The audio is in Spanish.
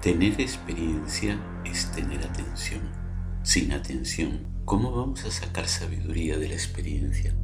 Tener experiencia es tener atención. Sin atención, ¿cómo vamos a sacar sabiduría de la experiencia?